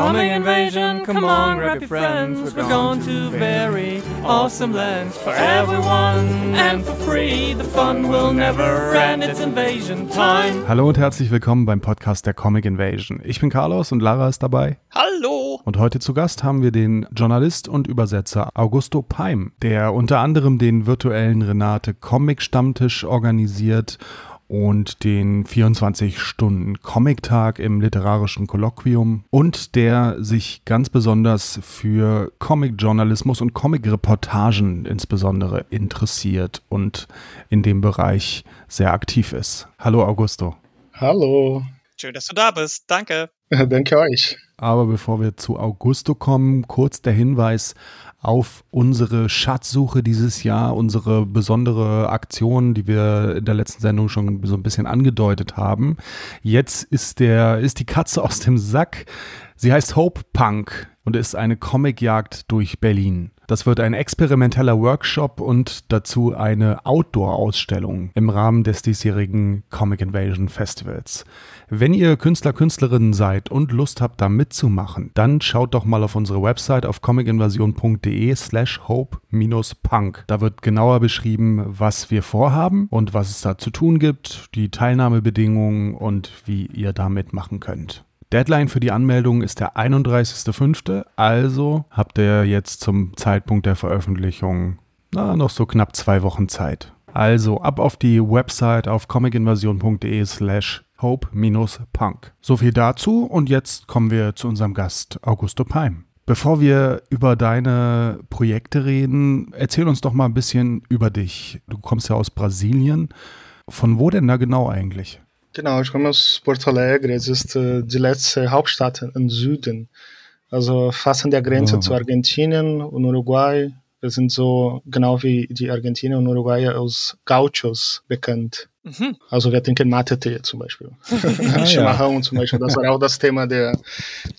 Coming invasion, come on, grab your friends. We're going to very awesome lands for everyone and for free. The fun will never end. It's invasion time. Hallo und herzlich willkommen beim Podcast der Comic Invasion. Ich bin Carlos und Lara ist dabei. Hallo! Und heute zu Gast haben wir den Journalist und Übersetzer Augusto Peim, der unter anderem den virtuellen Renate Comic Stammtisch organisiert und den 24-Stunden-Comic-Tag im literarischen Kolloquium und der sich ganz besonders für Comic-Journalismus und Comic-Reportagen insbesondere interessiert und in dem Bereich sehr aktiv ist. Hallo Augusto. Hallo. Schön, dass du da bist. Danke. Danke euch. Aber bevor wir zu Augusto kommen, kurz der Hinweis auf unsere Schatzsuche dieses Jahr, unsere besondere Aktion, die wir in der letzten Sendung schon so ein bisschen angedeutet haben. Jetzt ist der, ist die Katze aus dem Sack. Sie heißt Hope Punk und ist eine Comicjagd durch Berlin. Das wird ein experimenteller Workshop und dazu eine Outdoor-Ausstellung im Rahmen des diesjährigen Comic Invasion Festivals. Wenn ihr Künstler, Künstlerinnen seid und Lust habt, da mitzumachen, dann schaut doch mal auf unsere Website auf comicinvasion.de slash hope-punk. Da wird genauer beschrieben, was wir vorhaben und was es da zu tun gibt, die Teilnahmebedingungen und wie ihr da mitmachen könnt. Deadline für die Anmeldung ist der 31.05. Also habt ihr jetzt zum Zeitpunkt der Veröffentlichung na, noch so knapp zwei Wochen Zeit. Also ab auf die Website auf comicinvasion.de slash hope-punk. So viel dazu und jetzt kommen wir zu unserem Gast Augusto Peim. Bevor wir über deine Projekte reden, erzähl uns doch mal ein bisschen über dich. Du kommst ja aus Brasilien. Von wo denn da genau eigentlich? Genau, ich komme aus Porto Alegre. Es ist äh, die letzte Hauptstadt im Süden. Also fast an der Grenze Oh. zu Argentinien und Uruguay. Wir sind so genau wie die Argentinier und Uruguayer aus Gauchos bekannt. Mhm. Also wir trinken Mate-Tee zum Beispiel. ja. Chimarrão zum Beispiel. Das war auch das Thema der,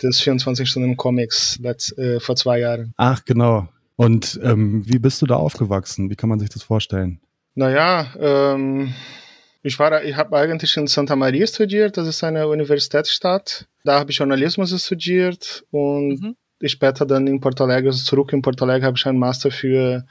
des 24-Stunden-Comics letzt- äh, vor zwei Jahren. Ach, genau. Und ähm, wie bist du da aufgewachsen? Wie kann man sich das vorstellen? Naja, ähm, ich war, ich habe eigentlich in Santa Maria studiert, das ist eine Universitätsstadt. Da habe ich Journalismus studiert und Mhm. später dann in Porto Alegre, also zurück in Porto Alegre, habe ich einen Master für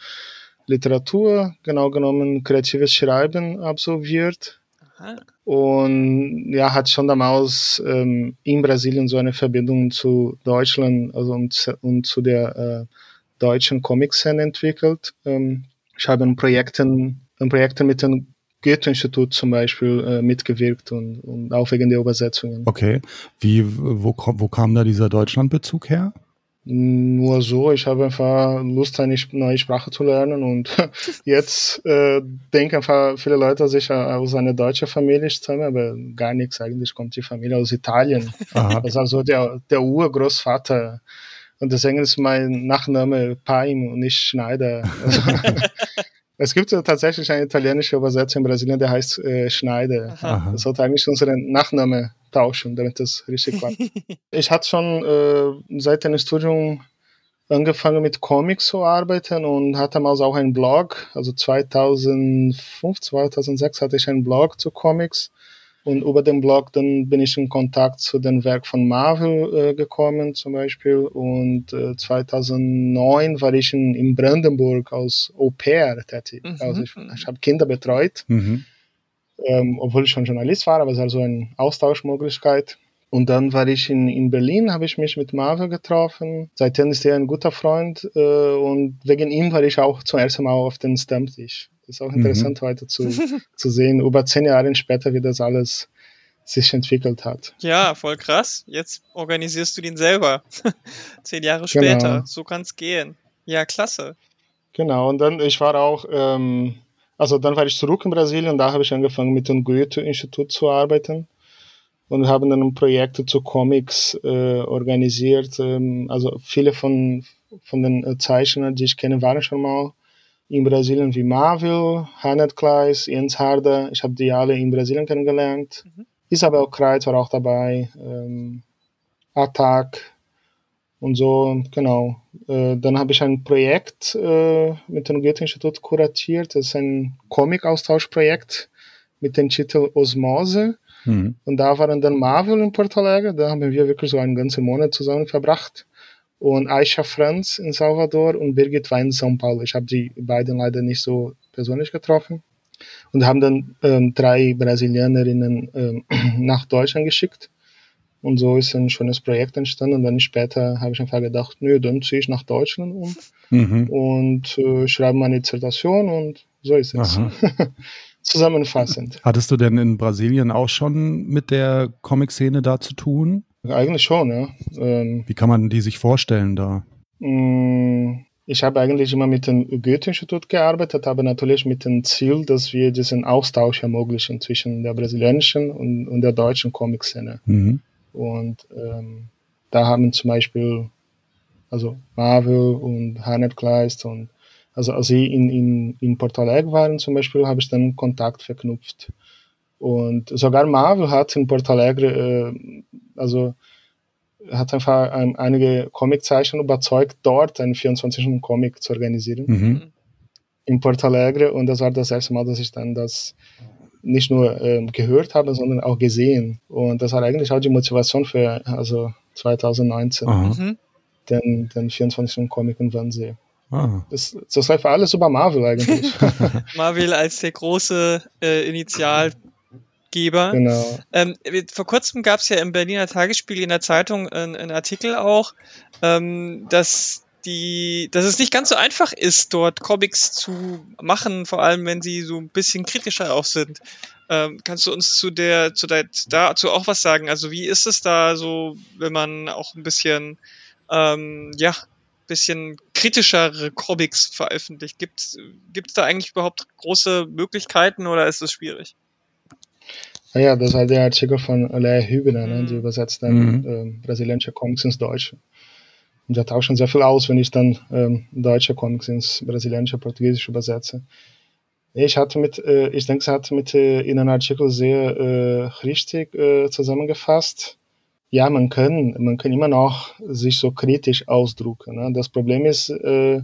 Literatur, genau genommen kreatives Schreiben absolviert. Aha. Und ja, hat schon damals ähm, in Brasilien so eine Verbindung zu Deutschland also und, und zu der äh, deutschen Comic-Szene entwickelt. Ähm, ich habe in Projekten, in Projekten mit dem Goethe-Institut zum Beispiel äh, mitgewirkt und, und auch wegen der Übersetzungen. Okay. Wie, wo, wo kam da dieser Deutschlandbezug her? Nur so, ich habe einfach Lust, eine neue Sprache zu lernen und jetzt äh, denken einfach viele Leute, dass ich äh, aus einer deutschen Familie stamme, aber gar nichts. Eigentlich kommt die Familie aus Italien. Aha. Das ist also der, der Urgroßvater. Und deswegen ist mein Nachname Paim und nicht Schneider. Also, es gibt ja tatsächlich eine italienische Übersetzung in Brasilien, der heißt äh, Schneider. Aha. Das sollte eigentlich unseren Nachname tauschen, damit das richtig klappt. ich hatte schon äh, seit dem Studium angefangen mit Comics zu arbeiten und hatte damals auch einen Blog. Also 2005, 2006 hatte ich einen Blog zu Comics. Und über den Blog dann bin ich in Kontakt zu dem Werk von Marvel äh, gekommen zum Beispiel. Und äh, 2009 war ich in, in Brandenburg als Au pair tätig. Mhm. Also ich, ich habe Kinder betreut Mhm. ähm, obwohl ich schon Journalist war, aber es war so eine Austauschmöglichkeit. Und dann war ich in, in Berlin, habe ich mich mit Marvel getroffen. Seitdem ist er ein guter Freund äh, und wegen ihm war ich auch zum ersten Mal auf den Stammtisch. Das ist auch interessant weiter zu, zu sehen, über zehn Jahre später, wie das alles sich entwickelt hat. Ja, voll krass. Jetzt organisierst du den selber. Zehn Jahre Genau. später. So kann's gehen. Ja, klasse. Genau, und dann, ich war auch, ähm, also dann war ich zurück in Brasilien und da habe ich angefangen mit dem Goethe-Institut zu arbeiten und haben dann Projekte zu Comics äh, organisiert. Ähm, also viele von, von den äh, Zeichnern, die ich kenne, waren schon mal in Brasilien wie Marvel, Hannett Kleis, Jens Harder. Ich habe die alle in Brasilien kennengelernt. Isabel Kreuz war auch dabei, ähm, Attack Und so, genau. Äh, dann habe ich ein Projekt äh, mit dem Goethe-Institut kuratiert. Das ist ein Comic-Austauschprojekt mit dem Titel Osmose. Mhm. Und da waren dann Marvel in Porto Alegre. Da haben wir wirklich so einen ganzen Monat zusammen verbracht. Und Aisha Franz in Salvador und Birgit Wein in São Paulo. Ich habe die beiden leider nicht so persönlich getroffen. Und haben dann ähm, drei Brasilianerinnen ähm, nach Deutschland geschickt. Und so ist ein schönes Projekt entstanden. Und dann später habe ich einfach gedacht, nö, dann ziehe ich nach Deutschland um mhm. und äh, schreibe meine Dissertation und so ist es. Zusammenfassend. Hattest du denn in Brasilien auch schon mit der Comic-Szene da zu tun? Eigentlich schon, ja. Ähm, Wie kann man die sich vorstellen da? Mm, ich habe eigentlich immer mit dem Goethe-Institut gearbeitet, aber natürlich mit dem Ziel, dass wir diesen Austausch ermöglichen zwischen der brasilianischen und, und der deutschen Comic-Szene. Mhm. Und ähm, da haben zum Beispiel also Marvel und Heinrich Kleist und also als sie in, in, in Porto Alegre waren zum Beispiel, habe ich dann Kontakt verknüpft. Und sogar Marvel hat in Porto Alegre, äh, also hat einfach ein, einige Comiczeichner überzeugt, dort einen 24-Stunden-Comic zu organisieren. Mhm. In Porto Alegre. Und das war das erste Mal, dass ich dann das nicht nur ähm, gehört habe, sondern auch gesehen. Und das war eigentlich auch die Motivation für also 2019, mhm. den, den 24-Stunden-Comic in Wannsee. Ah. Das, das läuft alles über Marvel eigentlich. Marvel als der große äh, Initialgeber. Genau. Ähm, vor kurzem gab es ja im Berliner Tagesspiegel in der Zeitung einen Artikel auch, ähm, dass die, dass es nicht ganz so einfach ist, dort Comics zu machen, vor allem wenn sie so ein bisschen kritischer auch sind. Ähm, kannst du uns zu der, zu der, dazu auch was sagen? Also wie ist es da so, wenn man auch ein bisschen, ähm, ja, bisschen kritischere Comics veröffentlicht? Gibt es da eigentlich überhaupt große Möglichkeiten oder ist es schwierig? Ja, das war der Artikel von Lea Hübner, ne, die mhm. übersetzt dann mhm. ähm, brasilianische Comics ins Deutsche. Und taucht schon sehr viel aus, wenn ich dann ähm, deutsche Comics ins brasilianische, portugiesische übersetze. Ich hatte mit, äh, ich denke, es hat mit äh, in einem Artikel sehr äh, richtig äh, zusammengefasst. Ja, man kann, man kann immer noch sich so kritisch ausdrücken. Ne? Das Problem ist, äh,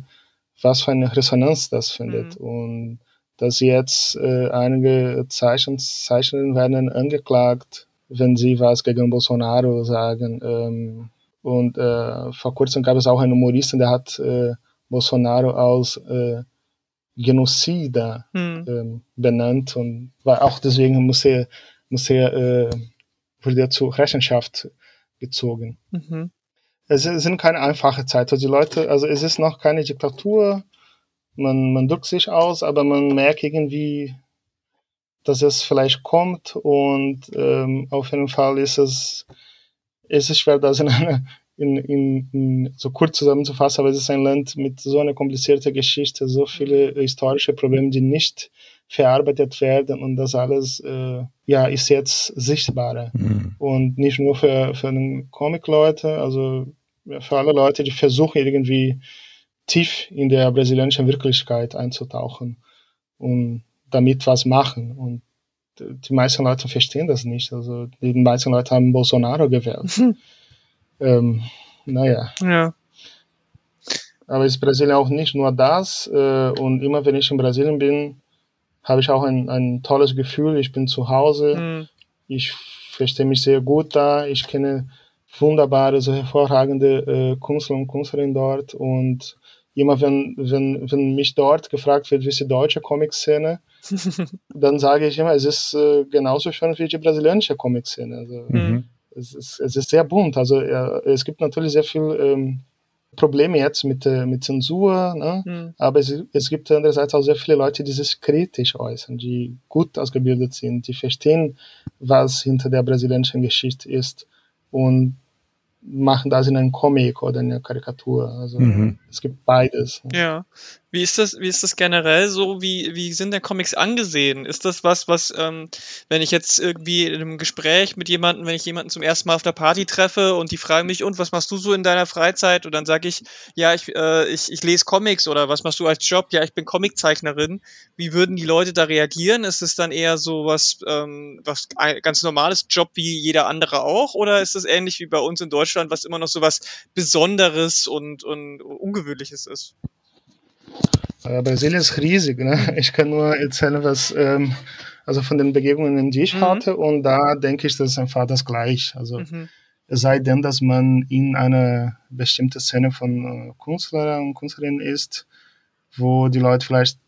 was für eine Resonanz das findet. Mhm. Und dass jetzt äh, einige Zeichen, Zeichner werden angeklagt, wenn sie was gegen Bolsonaro sagen. Ähm, und äh, vor kurzem gab es auch einen Humoristen, der hat äh, Bolsonaro als äh, Genocider hm. ähm, benannt und war auch deswegen muss er, muss er äh, wurde er zur Rechenschaft gezogen. Mhm. Es sind keine einfache Zeit. Also die Leute, also es ist noch keine Diktatur. Man, man drückt sich aus, aber man merkt irgendwie, dass es vielleicht kommt und ähm, auf jeden Fall ist es es ist schwer, das in, eine, in, in, in so kurz zusammenzufassen, aber es ist ein Land mit so einer komplizierten Geschichte, so viele historische Probleme, die nicht verarbeitet werden und das alles äh, ja ist jetzt sichtbarer mhm. und nicht nur für für Comic-Leute, also für alle Leute, die versuchen irgendwie tief in der brasilianischen Wirklichkeit einzutauchen und damit was machen und die meisten Leute verstehen das nicht. Also die meisten Leute haben Bolsonaro gewählt. ähm, naja. Ja. Aber ist Brasilien auch nicht nur das. Äh, und immer wenn ich in Brasilien bin, habe ich auch ein, ein tolles Gefühl. Ich bin zu Hause. Mhm. Ich verstehe mich sehr gut da. Ich kenne wunderbare, so hervorragende äh, Künstler und Künstlerinnen dort. Und immer wenn, wenn, wenn mich dort gefragt wird, wie ist die deutsche Comic-Szene, dann sage ich immer, es ist äh, genauso schön wie die brasilianische Comic-Szene. Also, mhm. es, ist, es ist sehr bunt. Also ja, es gibt natürlich sehr viel ähm, Probleme jetzt mit, äh, mit Zensur, ne? Mhm. aber es, es gibt andererseits auch sehr viele Leute, die sich kritisch äußern, die gut ausgebildet sind, die verstehen, was hinter der brasilianischen Geschichte ist und machen das in einem Comic oder in einer Karikatur. Also mhm. Es gibt beides. Ja. Wie ist das, wie ist das generell so? Wie, wie sind denn Comics angesehen? Ist das was, was, ähm, wenn ich jetzt irgendwie in einem Gespräch mit jemandem, wenn ich jemanden zum ersten Mal auf der Party treffe und die fragen mich, und was machst du so in deiner Freizeit? Und dann sage ich, ja, ich, äh, ich, ich lese Comics oder was machst du als Job? Ja, ich bin Comiczeichnerin. Wie würden die Leute da reagieren? Ist es dann eher so was, ähm, was ein ganz normales Job wie jeder andere auch? Oder ist es ähnlich wie bei uns in Deutschland, was immer noch so was Besonderes und, und Ungewöhnliches ist? Äh, Brasilien ist riesig. Ne? Ich kann nur erzählen, was ähm, also von den Begegnungen, die ich mhm. hatte, und da denke ich, das ist einfach das Gleiche. Also mhm. es sei denn, dass man in einer bestimmten Szene von äh, Künstler und Künstlerinnen ist, wo die Leute vielleicht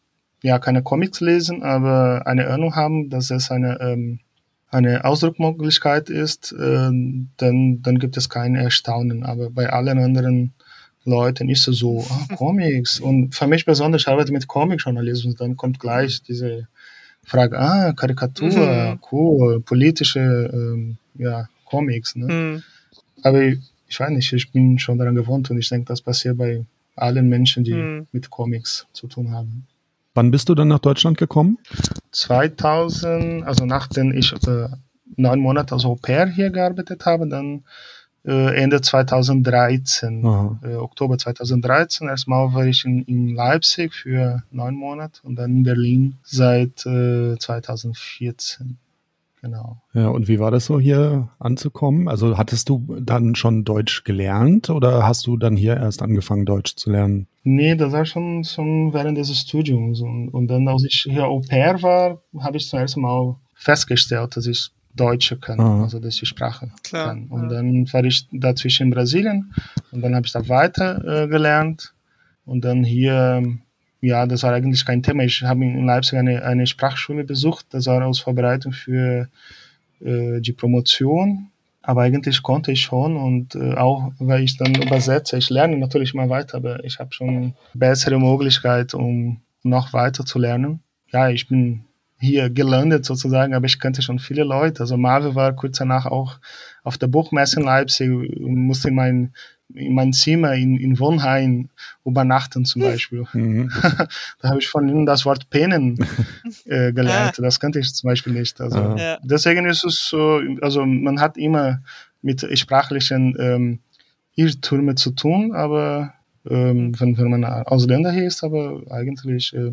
ja keine Comics lesen, aber eine Ahnung haben, dass es eine ähm, eine Ausdruckmöglichkeit ist, äh, dann, dann gibt es kein Erstaunen. Aber bei allen anderen Leuten ist es so, ah, Comics. Und für mich besonders, ich arbeite mit Comic-Journalismus, dann kommt gleich diese Frage, ah, Karikatur, mhm. cool, politische ähm, ja, Comics. Ne? Mhm. Aber ich, ich weiß nicht, ich bin schon daran gewohnt und ich denke, das passiert bei allen Menschen, die mhm. mit Comics zu tun haben. Wann bist du dann nach Deutschland gekommen? 2000, also nachdem ich äh, neun Monate als Au pair hier gearbeitet habe, dann Ende 2013, äh, Oktober 2013. Erstmal war ich in, in, Leipzig für neun Monate und dann in Berlin seit äh, 2014. Genau. Ja, und wie war das so hier anzukommen? Also hattest du dann schon Deutsch gelernt oder hast du dann hier erst angefangen, Deutsch zu lernen? Nee, das war schon, schon während des Studiums. Und, und dann, als ich hier Au pair war, habe ich zum ersten Mal festgestellt, dass ich Deutsche kann, ah. also dass ich Sprache Klar, kann. Und ja. dann war ich dazwischen in Brasilien und dann habe ich da weiter äh, gelernt. Und dann hier, ja, das war eigentlich kein Thema. Ich habe in Leipzig eine, eine Sprachschule besucht. Das war aus Vorbereitung für äh, die Promotion. Aber eigentlich konnte ich schon und äh, auch weil ich dann übersetze, ich lerne natürlich mal weiter, aber ich habe schon bessere Möglichkeit, um noch weiter zu lernen. Ja, ich bin hier gelandet sozusagen, aber ich kannte schon viele Leute. Also Marvel war kurz danach auch auf der Buchmesse in Leipzig und musste in mein, in mein Zimmer in, in Wohnheim übernachten zum Beispiel. Mhm. da habe ich von ihnen das Wort Pennen äh, gelernt. Das kannte ich zum Beispiel nicht. Also ja. deswegen ist es so, also man hat immer mit sprachlichen ähm, Irrtümer zu tun, aber ähm, wenn, wenn man Ausländer hier ist, aber eigentlich äh,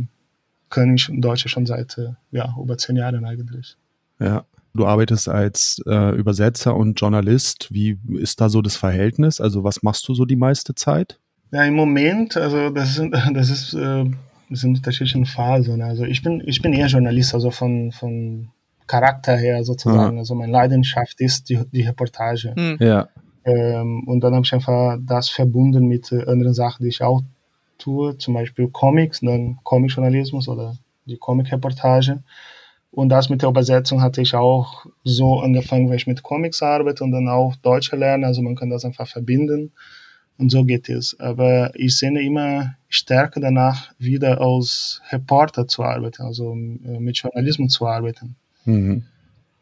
kann ich Deutsch schon seit äh, ja, über zehn Jahren eigentlich. Ja. Du arbeitest als äh, Übersetzer und Journalist. Wie ist da so das Verhältnis? Also was machst du so die meiste Zeit? Ja, im Moment, also das, sind, das ist äh, das sind unterschiedliche Phasen. Also ich bin, ich bin eher Journalist, also von, von Charakter her sozusagen. Mhm. Also meine Leidenschaft ist die, die Reportage. Mhm. Ja. Ähm, und dann habe ich einfach das verbunden mit äh, anderen Sachen, die ich auch tue, zum Beispiel Comics, dann Comic-Journalismus oder die Comic-Reportage. Und das mit der Übersetzung hatte ich auch so angefangen, weil ich mit Comics arbeite und dann auch Deutsch lerne. Also man kann das einfach verbinden. Und so geht es. Aber ich sehe immer stärker danach, wieder als Reporter zu arbeiten, also äh, mit Journalismus zu arbeiten. Mhm.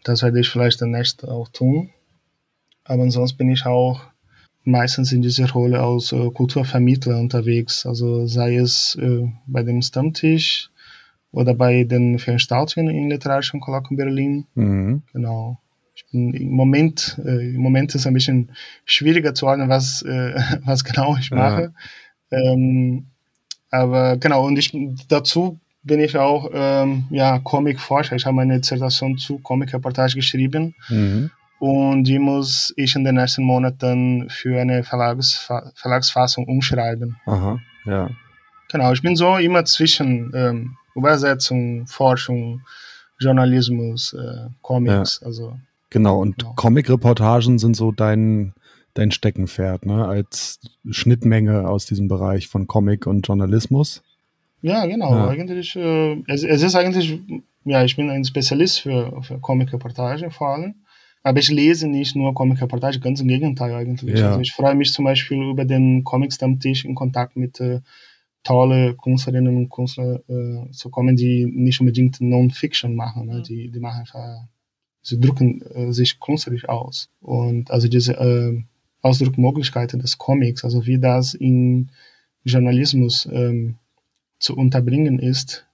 Das werde ich vielleicht demnächst auch tun. Aber ansonsten bin ich auch meistens in dieser Rolle als äh, Kulturvermittler unterwegs. Also sei es äh, bei dem Stammtisch oder bei den Veranstaltungen in Literarischen Kolloquium Berlin. Mhm. Genau. Im Moment, äh, im Moment ist es ein bisschen schwieriger zu ordnen, was, äh, was genau ich mache. Ja. Ähm, aber genau, und ich dazu bin ich auch ähm, ja, Comic-Forscher. Ich habe eine Dissertation zu Comic-Reportage geschrieben. Mhm. Und die muss ich in den nächsten Monaten für eine Verlags Verlagsfassung umschreiben. Aha, ja. Genau, ich bin so immer zwischen ähm, Übersetzung, Forschung, Journalismus, äh, Comics, ja. also. Genau, und genau. Comic-Reportagen sind so dein, dein Steckenpferd, ne? Als Schnittmenge aus diesem Bereich von Comic und Journalismus. Ja, genau. Ja. Eigentlich, äh, es, es, ist eigentlich, ja, ich bin ein Spezialist für, für Comic-Reportage vor allem. Aber ich lese nicht nur Comic-Reportage, ganz im Gegenteil eigentlich. Ja. Also ich freue mich zum Beispiel über den Comic-Stammtisch in Kontakt mit äh, tolle Künstlerinnen und Künstler äh, zu kommen, die nicht unbedingt Non-Fiction machen. Ne? Die, die machen einfach, sie drücken äh, sich künstlerisch aus. Und also diese äh, Ausdruckmöglichkeiten des Comics, also wie das in Journalismus ähm, zu unterbringen ist,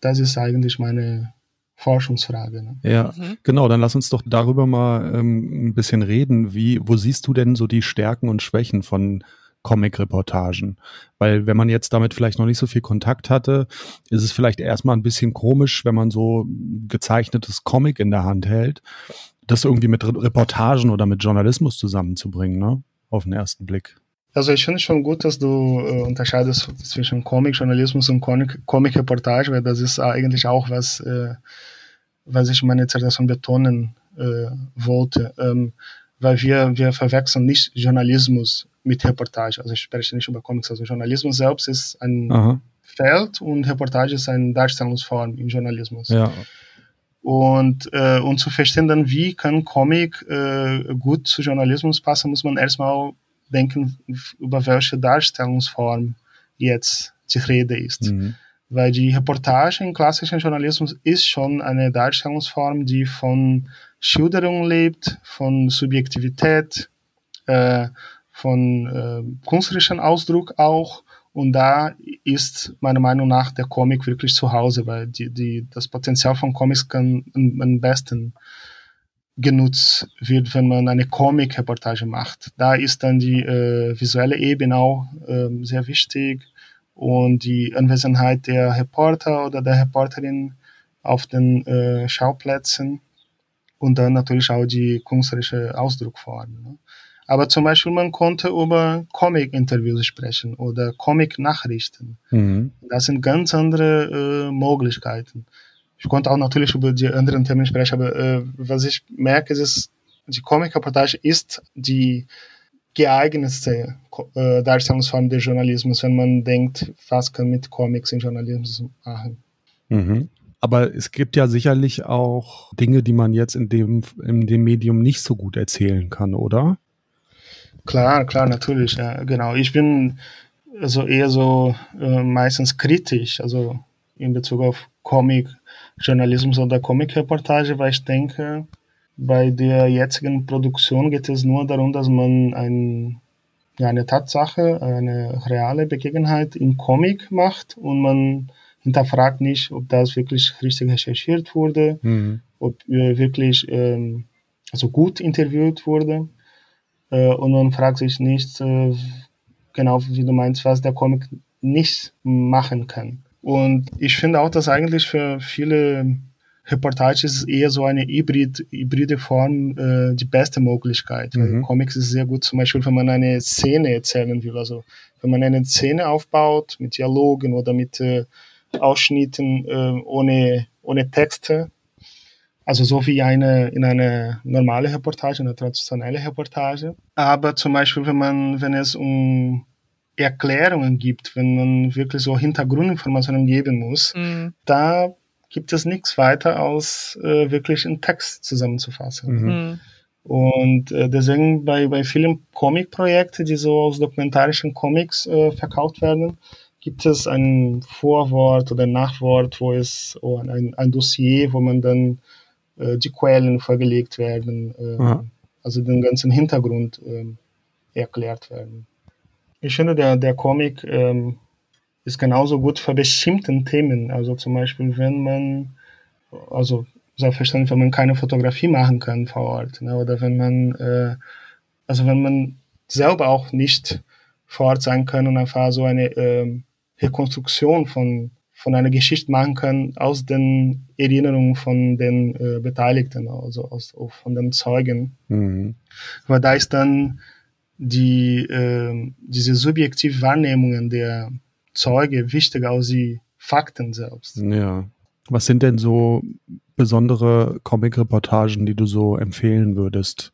das ist eigentlich meine Forschungsfrage. Ne? Ja, mhm. genau. Dann lass uns doch darüber mal ähm, ein bisschen reden. Wie, wo siehst du denn so die Stärken und Schwächen von Comic-Reportagen? Weil wenn man jetzt damit vielleicht noch nicht so viel Kontakt hatte, ist es vielleicht erstmal ein bisschen komisch, wenn man so gezeichnetes Comic in der Hand hält, das irgendwie mit Reportagen oder mit Journalismus zusammenzubringen, ne? Auf den ersten Blick. Also ich finde schon gut, dass du äh, unterscheidest zwischen Comic-Journalismus und Comic-Reportage, weil das ist eigentlich auch was, äh, was ich in meiner Dissertation betonen äh, wollte. Ähm, weil wir, wir verwechseln nicht Journalismus mit Reportage. Also ich spreche nicht über Comics. Also Journalismus selbst ist ein Aha. Feld und Reportage ist eine Darstellungsform im Journalismus. Ja. Und, äh, und zu verstehen dann, wie kann Comic äh, gut zu Journalismus passen, muss man erstmal denken, über welche Darstellungsform jetzt die Rede ist. Mhm. Weil die Reportage im klassischen Journalismus ist schon eine Darstellungsform, die von Schilderung lebt, von Subjektivität, äh, von äh, künstlerischem Ausdruck auch. Und da ist meiner Meinung nach der Comic wirklich zu Hause, weil die, die, das Potenzial von Comics kann am besten genutzt wird, wenn man eine Comic-Reportage macht. Da ist dann die äh, visuelle Ebene auch äh, sehr wichtig und die Anwesenheit der Reporter oder der Reporterin auf den äh, Schauplätzen und dann natürlich auch die künstlerische Ausdruckform. Ne? Aber zum Beispiel, man konnte über Comic-Interviews sprechen oder Comic-Nachrichten. Mhm. Das sind ganz andere äh, Möglichkeiten. Ich konnte auch natürlich über die anderen Themen sprechen, aber äh, was ich merke, ist, dass die Comic-Reportage ist die geeignetste äh, Darstellungsform des Journalismus, wenn man denkt, was kann mit Comics in Journalismus machen. Mhm. Aber es gibt ja sicherlich auch Dinge, die man jetzt in dem, in dem Medium nicht so gut erzählen kann, oder? Klar, klar, natürlich, ja, genau. Ich bin also eher so äh, meistens kritisch, also in Bezug auf Comic, Journalismus oder Comic-Reportage, weil ich denke, bei der jetzigen Produktion geht es nur darum, dass man ein, ja, eine Tatsache, eine reale Begebenheit im Comic macht und man hinterfragt nicht, ob das wirklich richtig recherchiert wurde, mhm. ob äh, wirklich ähm, also gut interviewt wurde. Äh, und man fragt sich nicht, äh, genau wie du meinst, was der Comic nicht machen kann. Und ich finde auch, dass eigentlich für viele Reportagen ist eher so eine Hybrid, hybride Form äh, die beste Möglichkeit. Mhm. Comics ist sehr gut, zum Beispiel, wenn man eine Szene erzählen will. Also wenn man eine Szene aufbaut mit Dialogen oder mit äh, Ausschnitten äh, ohne, ohne Texte. Also so wie eine in eine normale Reportage, eine traditionelle Reportage. Aber zum Beispiel, wenn man, wenn es um Erklärungen gibt, wenn man wirklich so Hintergrundinformationen geben muss, mhm. da gibt es nichts weiter als äh, wirklich einen Text zusammenzufassen. Mhm. mhm. Und äh, deswegen bei, bei vielen Comic-Projekten, die so aus dokumentarischen Comics äh, verkauft werden, gibt es ein Vorwort oder ein Nachwort, wo es oh, ein, ein Dossier, wo man dann äh, die Quellen vorgelegt werden, äh, also den ganzen Hintergrund äh, erklärt werden. Ich finde, der, der Comic ähm, ist genauso gut für bestimmte Themen. Also zum Beispiel, wenn man, also selbstverständlich, wenn man keine Fotografie machen kann vor Ort, ne, oder wenn man, äh, also wenn man selber auch nicht vor Ort sein kann und einfach so eine äh, Rekonstruktion von, von einer Geschichte machen kann aus den Erinnerungen von den äh, Beteiligten, also aus, von den Zeugen. Mhm. Weil da ist dann die, äh, diese subjektive Wahrnehmungen der Zeuge wichtiger als die Fakten selbst. Ja. Was sind denn so besondere Comic-Reportagen, die du so empfehlen würdest?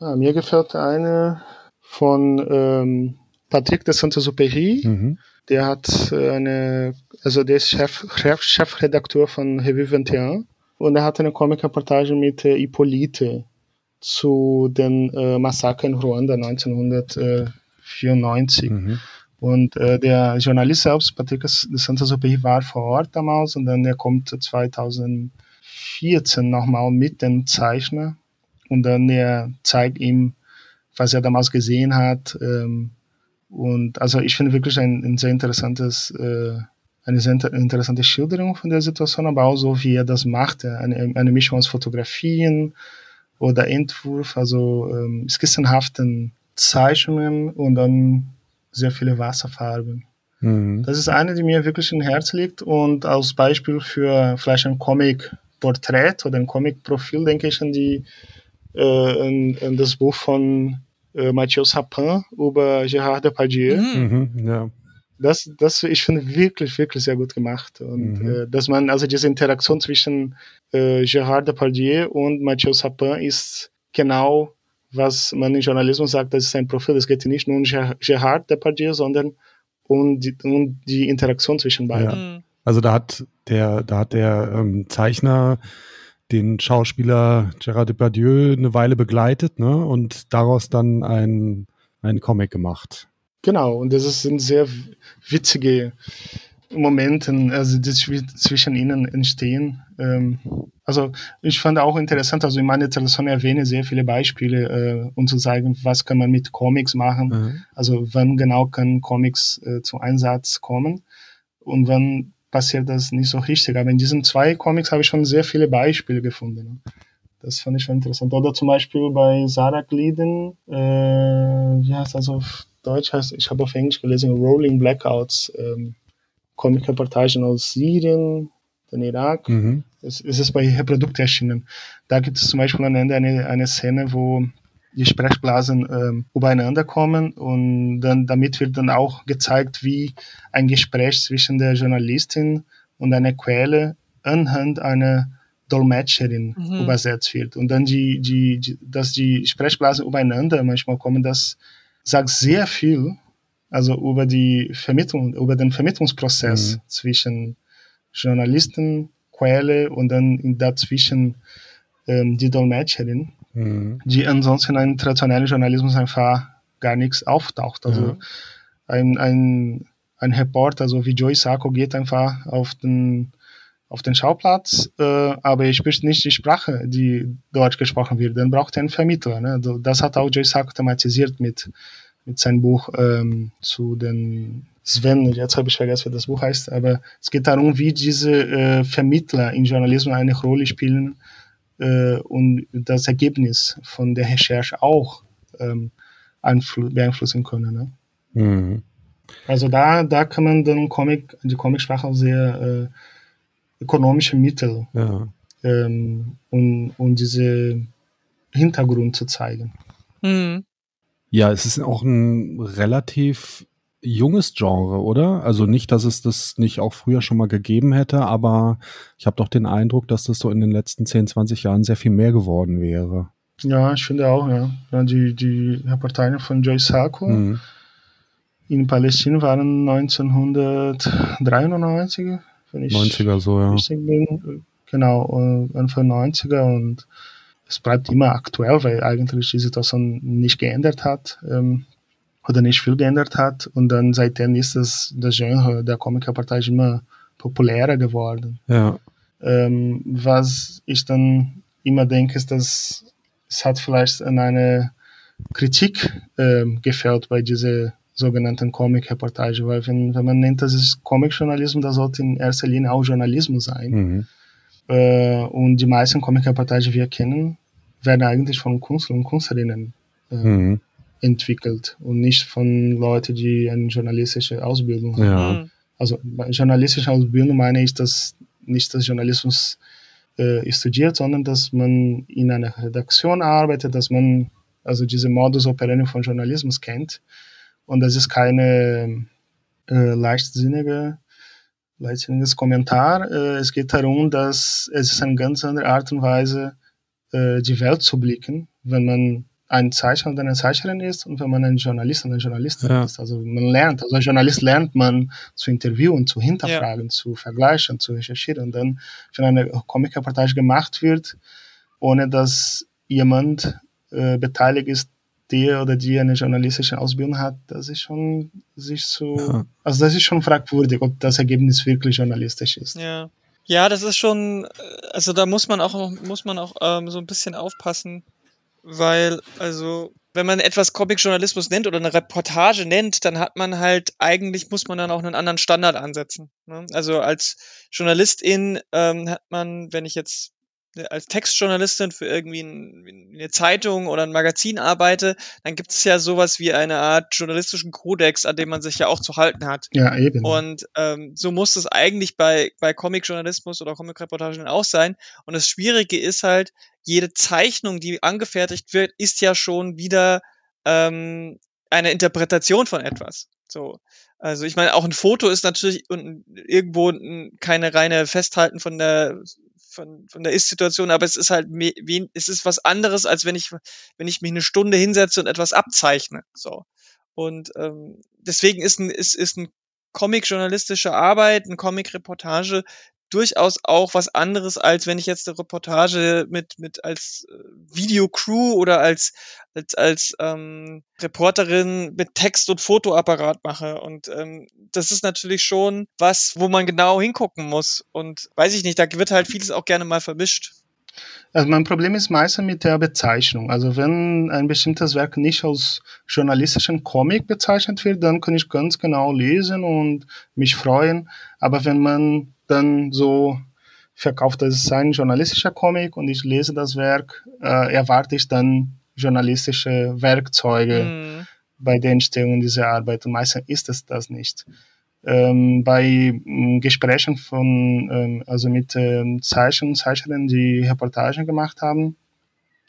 Ah, mir gefällt eine von ähm, Patrick de Saint-Exupéry. Mhm. Der hat eine, also der ist Chef, Chef, Chefredakteur von Revue 21 und er hat eine Comic-Reportage mit äh, Hippolyte zu den äh, Massaker in Ruanda 1994. Mhm. Und äh, der Journalist selbst, Patrick de Saint-Exupéry, war vor Ort damals und dann er kommt 2014 nochmal mit dem Zeichner und dann er zeigt ihm, was er damals gesehen hat. Ähm, und also ich finde wirklich ein, ein sehr interessantes äh, eine sehr interessante Schilderung von der Situation, aber auch so, wie er das macht, eine, eine Mischung aus Fotografien oder Entwurf, also ähm, skizzenhaften Zeichnungen und dann sehr viele Wasserfarben. Mhm. Das ist eine, die mir wirklich im Herz liegt und als Beispiel für vielleicht ein Comic-Porträt oder ein Comic-Profil denke ich an die äh, in, in das Buch von äh, Mathieu Sapin über Gérard Depardieu. Mhm. Mhm, ja das, das ich finde wirklich, wirklich sehr gut gemacht. Und mhm. äh, dass man, also diese Interaktion zwischen äh, Gérard Depardieu und Mathieu Sapin ist genau, was man im Journalismus sagt, das ist ein Profil. Es geht nicht nur um Gérard Depardieu, sondern um die, um die Interaktion zwischen beiden. Ja. Also da hat der, da hat der ähm, Zeichner den Schauspieler Gérard Depardieu eine Weile begleitet, ne? Und daraus dann ein, ein Comic gemacht. Genau, und das sind sehr witzige Momente, also die zwischen ihnen entstehen. Ähm, also ich fand auch interessant, also in meiner Telefon erwähne sehr viele Beispiele, äh, um zu zeigen, was kann man mit Comics machen, mhm. also wann genau kann Comics äh, zum Einsatz kommen und wann passiert das nicht so richtig. Aber in diesen zwei Comics habe ich schon sehr viele Beispiele gefunden. Das fand ich schon interessant. Oder zum Beispiel bei Sarah Gliden, äh, wie heißt das auf Deutsch heißt, ich habe auf Englisch gelesen, Rolling Blackouts, ähm, Comic-Reportagen aus Syrien, den Irak. Mhm. Es, es ist bei Reprodukt erschienen. Da gibt es zum Beispiel am Ende eine, eine Szene, wo die Sprechblasen ähm, übereinander kommen und dann damit wird dann auch gezeigt, wie ein Gespräch zwischen der Journalistin und einer Quelle anhand einer Dolmetscherin mhm. übersetzt wird und dann die, die, die, dass die Sprechblasen übereinander manchmal kommen, das sagt sehr viel, also über die Vermittlung, über den Vermittlungsprozess mhm. zwischen Journalisten, Quelle und dann dazwischen ähm, die Dolmetscherin, mhm. die ansonsten in traditionellen Journalismus einfach gar nichts auftaucht. Also mhm. ein, ein, ein Reporter, so wie Joey Sacco, geht einfach auf den auf den Schauplatz, äh, aber er spricht nicht die Sprache, die dort gesprochen wird. Dann braucht er einen Vermittler. Ne? Also das hat auch Joyce Sack thematisiert mit, mit seinem Buch ähm, zu den Sven, jetzt habe ich vergessen, wie das Buch heißt, aber es geht darum, wie diese äh, Vermittler im Journalismus eine Rolle spielen äh, und das Ergebnis von der Recherche auch ähm, beeinflussen können. Ne? Mhm. Also da, da kann man den Comic, die Comicsprache auch sehr äh, ökonomische Mittel, ja. ähm, um, um diese Hintergrund zu zeigen. Mhm. Ja, es ist auch ein relativ junges Genre, oder? Also nicht, dass es das nicht auch früher schon mal gegeben hätte, aber ich habe doch den Eindruck, dass das so in den letzten 10, 20 Jahren sehr viel mehr geworden wäre. Ja, ich finde auch, ja. Die, die Reportagen von Joyce Sacco mhm. in Palästina waren 1993, wenn ich 90er so, ja. bin. Genau, Anfang 90er und es bleibt immer aktuell, weil eigentlich die Situation nicht geändert hat ähm, oder nicht viel geändert hat und dann seitdem ist das, das Genre der Comic-Reportage immer populärer geworden. Ja. Ähm, was ich dann immer denke, ist, dass es hat vielleicht an eine Kritik ähm, gefällt bei dieser sogenannten Comic-Reportage, weil wenn, wenn man nennt, das ist Comic-Journalismus, das sollte in erster Linie auch Journalismus sein. Mhm. Äh, und die meisten Comic-Reportagen, die wir kennen, werden eigentlich von Künstlern und Künstlerinnen äh, mhm. entwickelt und nicht von Leuten, die eine journalistische Ausbildung ja. haben. Mhm. Also journalistische Ausbildung meine ich, dass nicht das Journalismus äh, studiert, sondern dass man in einer Redaktion arbeitet, dass man also diese Modus operandi von Journalismus kennt und das ist keine äh, leichtsinnige, leichtsinniges Kommentar. Äh, es geht darum, dass es ist eine ganz andere Art und Weise, äh, die Welt zu blicken, wenn man ein Zeichner oder eine Zeichnerin ist und wenn man ein Journalist und eine Journalistin ja. ist. Also man lernt, also als Journalist lernt man zu interviewen, zu hinterfragen, ja. zu vergleichen, zu recherchieren. Und dann, wenn eine Comic-Reportage gemacht wird, ohne dass jemand äh, beteiligt ist, der oder die eine journalistische Ausbildung hat, das ist schon sich so, ja. also das ist schon fragwürdig, ob das Ergebnis wirklich journalistisch ist. Ja. Ja, das ist schon, also da muss man auch muss man auch ähm, so ein bisschen aufpassen, weil also wenn man etwas Comic-Journalismus nennt oder eine Reportage nennt, dann hat man halt, eigentlich muss man dann auch einen anderen Standard ansetzen. Ne? Also als Journalistin ähm, hat man, wenn ich jetzt als Textjournalistin für irgendwie ein, eine Zeitung oder ein Magazin arbeite, dann gibt es ja sowas wie eine Art journalistischen Kodex, an dem man sich ja auch zu halten hat. Ja, eben. Und ähm, so muss es eigentlich bei, bei Comic-Journalismus oder Comic-Reportagen auch sein. Und das Schwierige ist halt, jede Zeichnung, die angefertigt wird, ist ja schon wieder ähm, eine Interpretation von etwas. So. Also ich meine, auch ein Foto ist natürlich irgendwo keine reine Festhalten von der von, von der Ist-Situation, aber es ist halt, wie, es ist was anderes, als wenn ich, wenn ich mich eine Stunde hinsetze und etwas abzeichne. So. Und ähm, deswegen ist ein, ist, ist ein Comic-journalistische Arbeit, eine Comic-Reportage durchaus auch was anderes, als wenn ich jetzt eine Reportage mit, mit als äh, Videocrew oder als, als, als ähm, Reporterin mit Text- und Fotoapparat mache. Und ähm, das ist natürlich schon was, wo man genau hingucken muss. Und weiß ich nicht, da wird halt vieles auch gerne mal vermischt. Also mein Problem ist meistens mit der Bezeichnung. Also wenn ein bestimmtes Werk nicht als journalistischen Comic bezeichnet wird, dann kann ich ganz genau lesen und mich freuen. Aber wenn man dann so verkauft, das ist ein journalistischer Comic und ich lese das Werk, äh, erwarte ich dann journalistische Werkzeuge mhm. bei der Entstehung dieser Arbeit. Und meistens ist es das nicht. Ähm, bei ähm, Gesprächen von, ähm, also mit ähm, Zeichen und Zeichnerinnen, die Reportagen gemacht haben,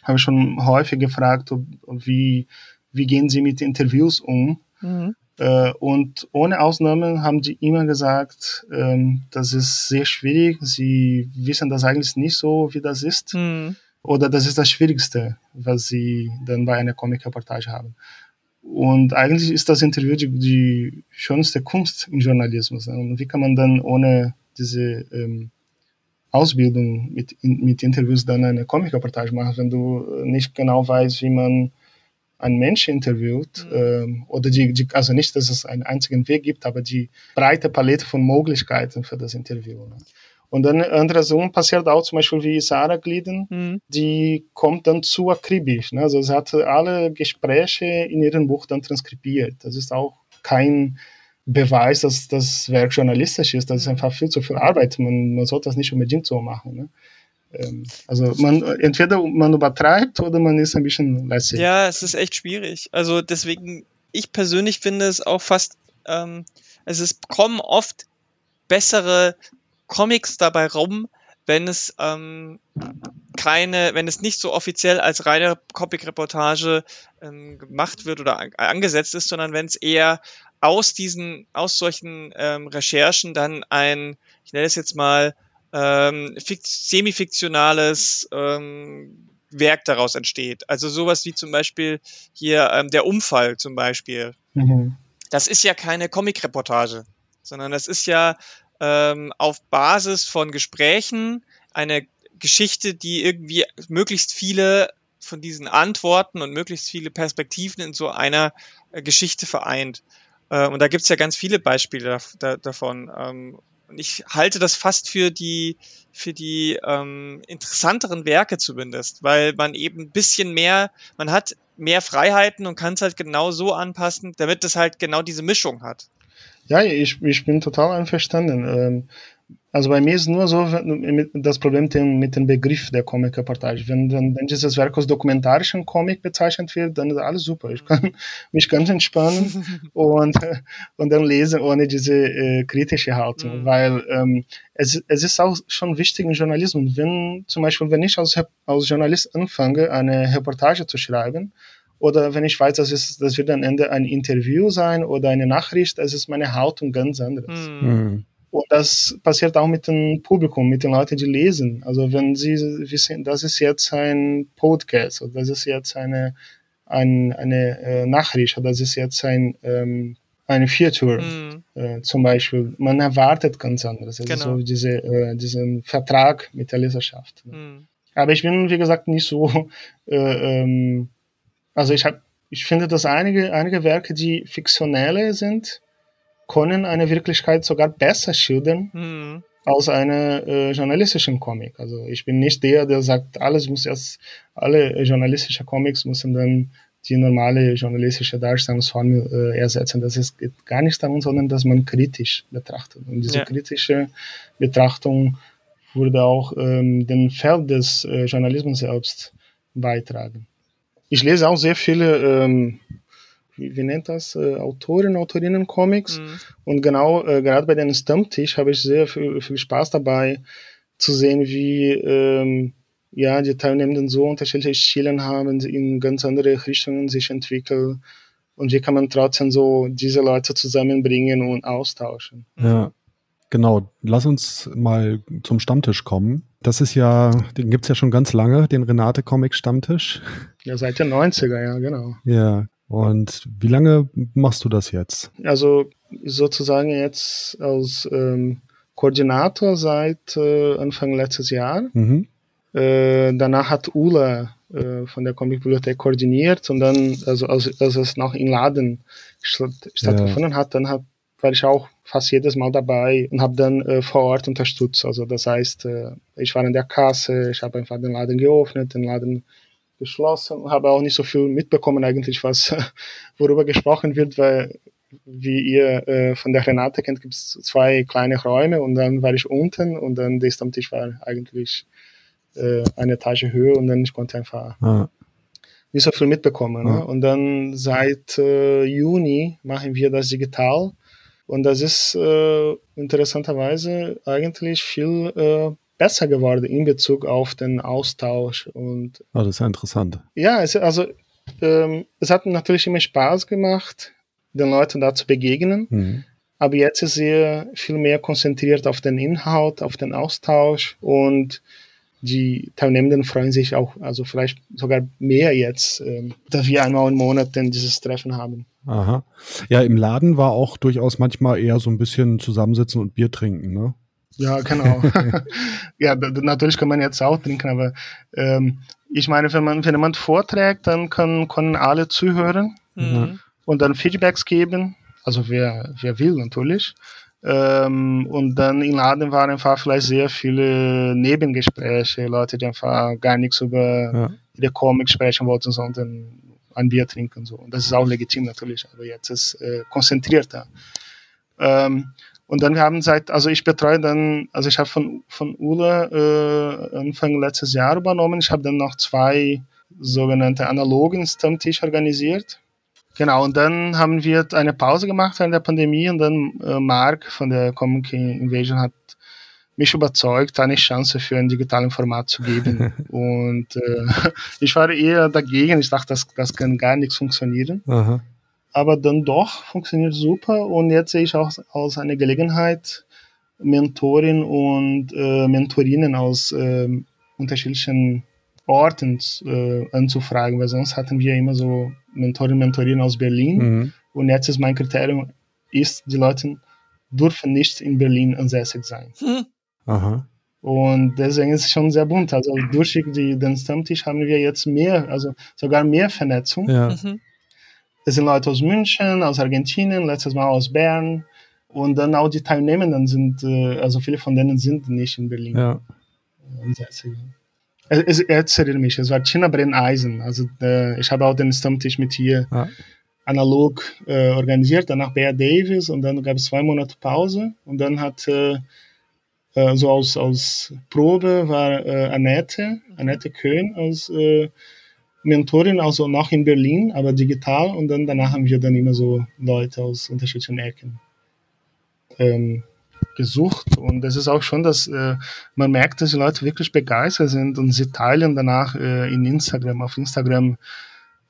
habe ich schon häufig gefragt, ob, wie, wie gehen sie mit Interviews um? Mhm. Äh, und ohne Ausnahme haben die immer gesagt, ähm, das ist sehr schwierig. Sie wissen das eigentlich nicht so, wie das ist. Mhm. Oder das ist das Schwierigste, was sie dann bei einer Comic-Reportage haben. Und eigentlich ist das Interview die, die schönste Kunst im Journalismus. Und wie kann man dann ohne diese ähm, Ausbildung mit, in, mit Interviews dann eine Comic-Reportage machen, wenn du nicht genau weißt, wie man einen Menschen interviewt, mhm. ähm, oder die, die, also nicht, dass es einen einzigen Weg gibt, aber die breite Palette von Möglichkeiten für das Interview. Ne? Und dann andere Sachen passiert auch zum Beispiel wie Sarah Gliden, mhm. die kommt dann zu akribisch. Ne? Also sie hat alle Gespräche in ihrem Buch dann transkribiert. Das ist auch kein Beweis, dass das Werk journalistisch ist. Das ist mhm. einfach viel zu viel Arbeit. Man, man sollte das nicht unbedingt so machen. Ne? Ähm, also man entweder man übertreibt oder man ist ein bisschen lässig. Ja, es ist echt schwierig. Also deswegen, ich persönlich finde es auch fast, ähm, also es kommen oft bessere Comics dabei rum, wenn es ähm, keine, wenn es nicht so offiziell als reine Comic-Reportage ähm, gemacht wird oder angesetzt ist, sondern wenn es eher aus diesen, aus solchen ähm, Recherchen dann ein, ich nenne es jetzt mal, ähm, semi-fiktionales ähm, Werk daraus entsteht. Also sowas wie zum Beispiel hier ähm, der Unfall zum Beispiel. Mhm. Das ist ja keine Comic-Reportage, sondern das ist ja ähm, auf Basis von Gesprächen eine Geschichte, die irgendwie möglichst viele von diesen Antworten und möglichst viele Perspektiven in so einer äh, Geschichte vereint. Äh, und da gibt's ja ganz viele Beispiele da, da, davon. Ähm, und ich halte das fast für die, für die ähm, interessanteren Werke zumindest, weil man eben ein bisschen mehr, man hat mehr Freiheiten und kann es halt genau so anpassen, damit es halt genau diese Mischung hat. Ja, ich, ich bin total einverstanden. Ähm, also bei mir ist nur so das Problem mit dem Begriff der Comic-Reportage. Wenn, wenn, wenn dieses Werk als dokumentarischen Comic bezeichnet wird, dann ist alles super. Ich kann mich ganz entspannen und, und dann lesen ohne diese äh, kritische Haltung. Mhm. Weil ähm, es, es ist auch schon wichtig im Journalismus. Wenn zum Beispiel, wenn ich als, als Journalist anfange, eine Reportage zu schreiben, oder wenn ich weiß, dass es, das wird am Ende ein Interview sein oder eine Nachricht, das ist meine Haltung ganz anders. Mhm. mhm. Und das passiert auch mit dem Publikum, mit den Leuten, die lesen. Also wenn sie wissen, das ist jetzt ein Podcast oder das ist jetzt eine, ein, eine äh, Nachricht oder das ist jetzt ein, ähm, eine Feature mm. äh, zum Beispiel. Man erwartet ganz anderes. Also genau. so diese, äh, diesen Vertrag mit der Leserschaft. Mm. Aber ich bin, wie gesagt, nicht so, äh, ähm, also ich habe, ich finde, dass einige, einige Werke, die fiktionelle sind, können eine Wirklichkeit sogar besser schildern mhm. als eine äh, journalistische Comic. Also ich bin nicht der, der sagt, alles muss jetzt, alle journalistische Comics müssen dann die normale journalistische Darstellungsform äh, ersetzen. Das ist, geht gar nicht darum, sondern dass man kritisch betrachtet. Und diese ja. kritische Betrachtung würde auch ähm, den Feld des äh, Journalismus selbst beitragen. Ich lese auch sehr viele, ähm, wie, wie nennt das, äh, Autoren, Autorinnen Comics. Mhm. Und genau, äh, gerade bei den Stammtisch habe ich sehr viel, viel Spaß dabei zu sehen, wie ähm, ja, die Teilnehmenden so unterschiedliche Ziele haben, in ganz andere Richtungen sich entwickeln. Und wie kann man trotzdem so diese Leute zusammenbringen und austauschen? Ja, genau. Lass uns mal zum Stammtisch kommen. Das ist ja, den gibt es ja schon ganz lange, den Renate Comic Stammtisch. Ja, seit den 90er, ja, genau. Ja. Und wie lange machst du das jetzt? Also sozusagen jetzt als ähm, Koordinator seit äh, Anfang letztes Jahr. Mhm. Äh, danach hat Ula äh, von der Comicbibliothek koordiniert und dann, also als, als es noch in Laden statt, stattgefunden ja. hat, dann hat, war ich auch fast jedes Mal dabei und habe dann äh, vor Ort unterstützt. Also das heißt, äh, ich war in der Kasse, ich habe einfach den Laden geöffnet, den Laden geschlossen, habe auch nicht so viel mitbekommen eigentlich, was worüber gesprochen wird, weil wie ihr äh, von der Renate kennt, gibt es zwei kleine Räume und dann war ich unten und dann der Stammtisch war eigentlich äh, eine Etage höher und dann ich konnte einfach ah. nicht so viel mitbekommen. Ah. Ne? Und dann seit äh, Juni machen wir das digital und das ist äh, interessanterweise eigentlich viel äh, besser geworden in Bezug auf den Austausch und. Oh, das ist ja interessant. Ja, es, also ähm, es hat natürlich immer Spaß gemacht, den Leuten da zu begegnen. Mhm. Aber jetzt ist er viel mehr konzentriert auf den Inhalt, auf den Austausch und die Teilnehmenden freuen sich auch, also vielleicht sogar mehr jetzt, äh, dass wir einmal im Monat denn dieses Treffen haben. Aha. Ja, im Laden war auch durchaus manchmal eher so ein bisschen zusammensitzen und Bier trinken, ne? Ja, genau. ja, natürlich kann man jetzt auch trinken, aber ähm, ich meine, wenn man wenn jemand vorträgt, dann kann, können alle zuhören mhm. und dann Feedbacks geben. Also wer, wer will natürlich. Ähm, und dann im Laden waren einfach vielleicht sehr viele Nebengespräche, Leute, die einfach gar nichts über ja. ihre Comics sprechen wollten, sondern ein Bier trinken. So. Und das ist auch legitim natürlich, aber jetzt ist äh, konzentrierter. Ähm, und dann wir haben seit, also ich betreue dann, also ich habe von, von Ule äh, Anfang letztes Jahr übernommen. Ich habe dann noch zwei sogenannte analogen Stammtisch organisiert. Genau, und dann haben wir eine Pause gemacht während der Pandemie und dann äh, Mark von der Comic Invasion hat mich überzeugt, eine Chance für ein digitales Format zu geben. und äh, ich war eher dagegen. Ich dachte, das, das kann gar nichts funktionieren. Aha. Aber dann doch funktioniert super und jetzt sehe ich auch als eine Gelegenheit, Mentorin und äh, Mentorinnen aus äh, unterschiedlichen Orten äh, anzufragen, weil sonst hatten wir immer so Mentorinnen und Mentorinnen aus Berlin. Mhm. Und jetzt ist mein Kriterium, ist, die Leute dürfen nicht in Berlin ansässig sein. Mhm. Aha. Und deswegen ist es schon sehr bunt. Also durch die, den Stammtisch haben wir jetzt mehr, also sogar mehr Vernetzung. Ja. Mhm. Es sind Leute aus München, aus Argentinien, letztes Mal aus Bern. Und dann auch die Teilnehmenden sind, äh, also viele von denen sind nicht in Berlin ja. Es, es erinnert mich, es war Tina Brenneisen. Also äh, ich habe auch den Stammtisch mit ihr ja. analog äh, organisiert, danach Bea Davis und dann gab es zwei Monate Pause und dann hat äh, äh so aus, aus Probe war äh, Annette, Annette Köhn als äh, Mentorin, also noch in Berlin, aber digital und dann danach haben wir dann immer so Leute aus unterschiedlichen Ecken. Ähm, gesucht und es ist auch schon, dass äh, man merkt, dass die Leute wirklich begeistert sind und sie teilen danach äh, in Instagram, auf Instagram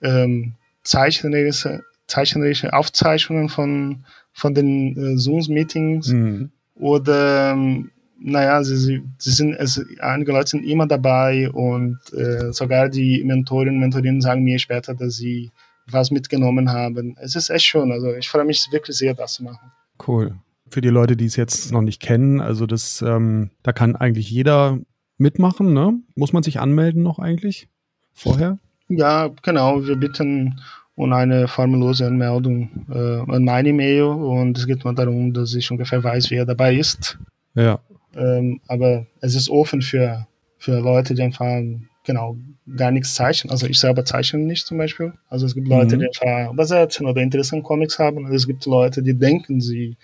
ähm, zeichnerische, zeichnerische Aufzeichnungen von, von den äh, Zooms-Meetings mhm. oder ähm, naja, sie, sie, sie sind, also einige Leute sind immer dabei und äh, sogar die Mentorinnen und Mentorinnen sagen mir später, dass sie was mitgenommen haben. Es ist echt schön, also ich freue mich wirklich sehr, das zu machen. Cool für die Leute, die es jetzt noch nicht kennen, also das, ähm, da kann eigentlich jeder mitmachen, ne? Muss man sich anmelden noch eigentlich vorher? Ja, genau. Wir bitten um eine formellose Anmeldung äh, an meine E-Mail und es geht nur darum, dass ich ungefähr weiß, wer dabei ist. Ja. Ähm, aber es ist offen für, für Leute, die einfach genau gar nichts zeichnen. Also ich selber zeichne nicht zum Beispiel. Also es gibt Leute, mhm. die einfach übersetzen oder Interesse an Comics haben und es gibt Leute, die denken, sie,